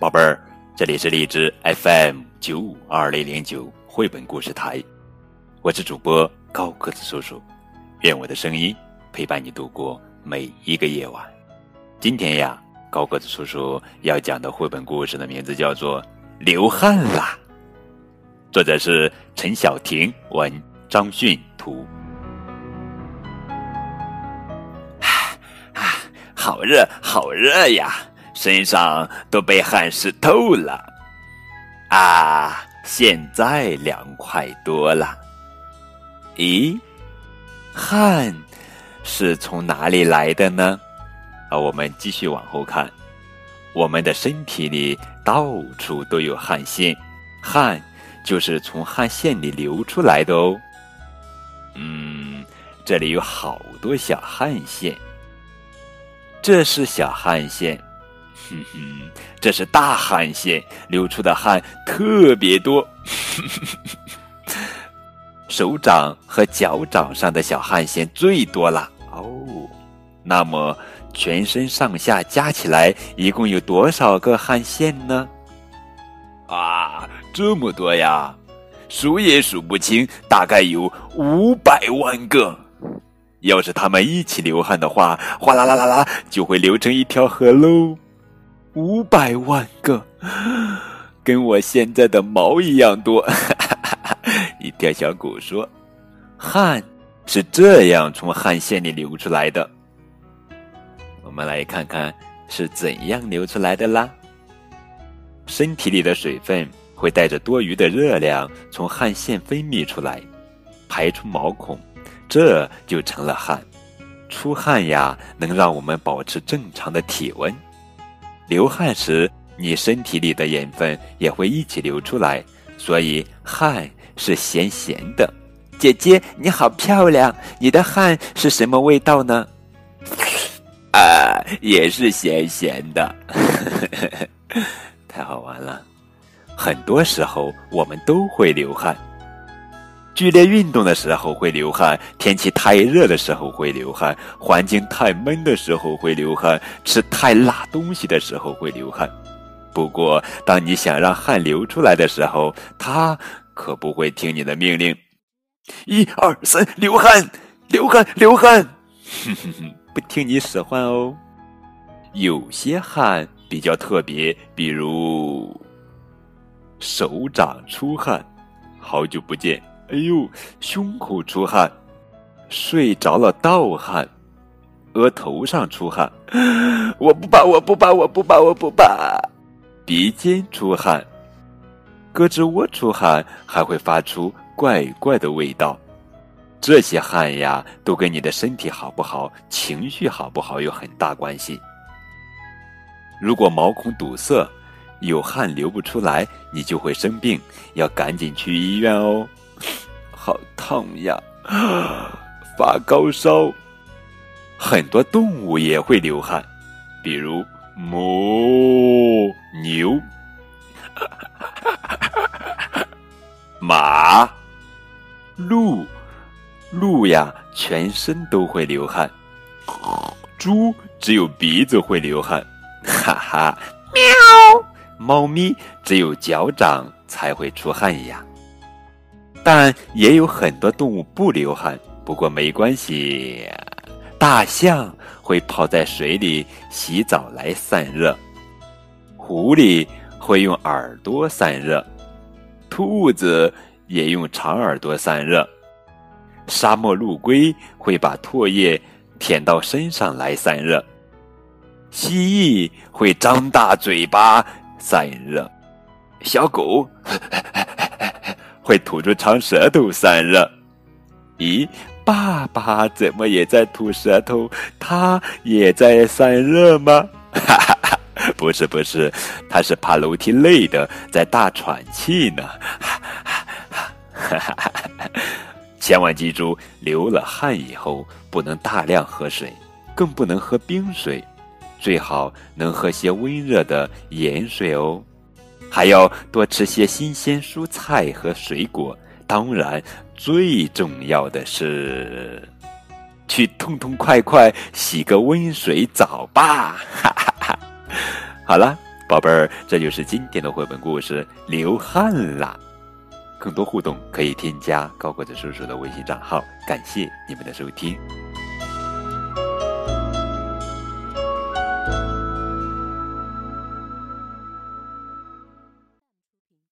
宝贝儿，这里是荔枝 FM 九五二零零九绘本故事台，我是主播高个子叔叔，愿我的声音陪伴你度过每一个夜晚。今天呀，高个子叔叔要讲的绘本故事的名字叫做《流汗啦》，作者是陈晓婷，文张迅图。啊，好热，好热呀！身上都被汗湿透了，啊！现在凉快多了。咦，汗是从哪里来的呢？啊，我们继续往后看，我们的身体里到处都有汗腺，汗就是从汗腺里流出来的哦。嗯，这里有好多小汗腺，这是小汗腺。哼哼，这是大汗腺流出的汗特别多，手掌和脚掌上的小汗腺最多了哦。那么全身上下加起来一共有多少个汗腺呢？啊，这么多呀，数也数不清，大概有五百万个。要是它们一起流汗的话，哗啦啦啦啦，就会流成一条河喽。五百万个，跟我现在的毛一样多。一条小狗说：“汗是这样从汗腺里流出来的。”我们来看看是怎样流出来的啦。身体里的水分会带着多余的热量从汗腺分泌出来，排出毛孔，这就成了汗。出汗呀，能让我们保持正常的体温。流汗时，你身体里的盐分也会一起流出来，所以汗是咸咸的。姐姐，你好漂亮！你的汗是什么味道呢？啊，也是咸咸的，太好玩了。很多时候我们都会流汗。剧烈运动的时候会流汗，天气太热的时候会流汗，环境太闷的时候会流汗，吃太辣东西的时候会流汗。不过，当你想让汗流出来的时候，它可不会听你的命令。一二三，流汗，流汗，流汗，哼哼哼，不听你使唤哦。有些汗比较特别，比如手掌出汗，好久不见。哎呦，胸口出汗，睡着了盗汗，额头上出汗，我不怕，我不怕，我不怕，我不怕。鼻尖出汗，胳肢窝出汗，还会发出怪怪的味道。这些汗呀，都跟你的身体好不好、情绪好不好有很大关系。如果毛孔堵塞，有汗流不出来，你就会生病，要赶紧去医院哦。好烫呀！发高烧。很多动物也会流汗，比如母牛、马、鹿。鹿呀，全身都会流汗。猪只有鼻子会流汗。哈哈，喵！猫咪只有脚掌才会出汗呀。但也有很多动物不流汗，不过没关系。大象会泡在水里洗澡来散热，狐狸会用耳朵散热，兔子也用长耳朵散热，沙漠陆龟会把唾液舔到身上来散热，蜥蜴会张大嘴巴散热，小狗。会吐出长舌头散热。咦，爸爸怎么也在吐舌头？他也在散热吗？哈哈哈，不是不是，他是爬楼梯累的，在大喘气呢。哈哈哈哈！千万记住，流了汗以后不能大量喝水，更不能喝冰水，最好能喝些温热的盐水哦。还要多吃些新鲜蔬菜和水果，当然，最重要的是，去痛痛快快洗个温水澡吧！哈哈哈。好了，宝贝儿，这就是今天的绘本故事《流汗啦》。更多互动可以添加高个子叔叔的微信账号。感谢你们的收听。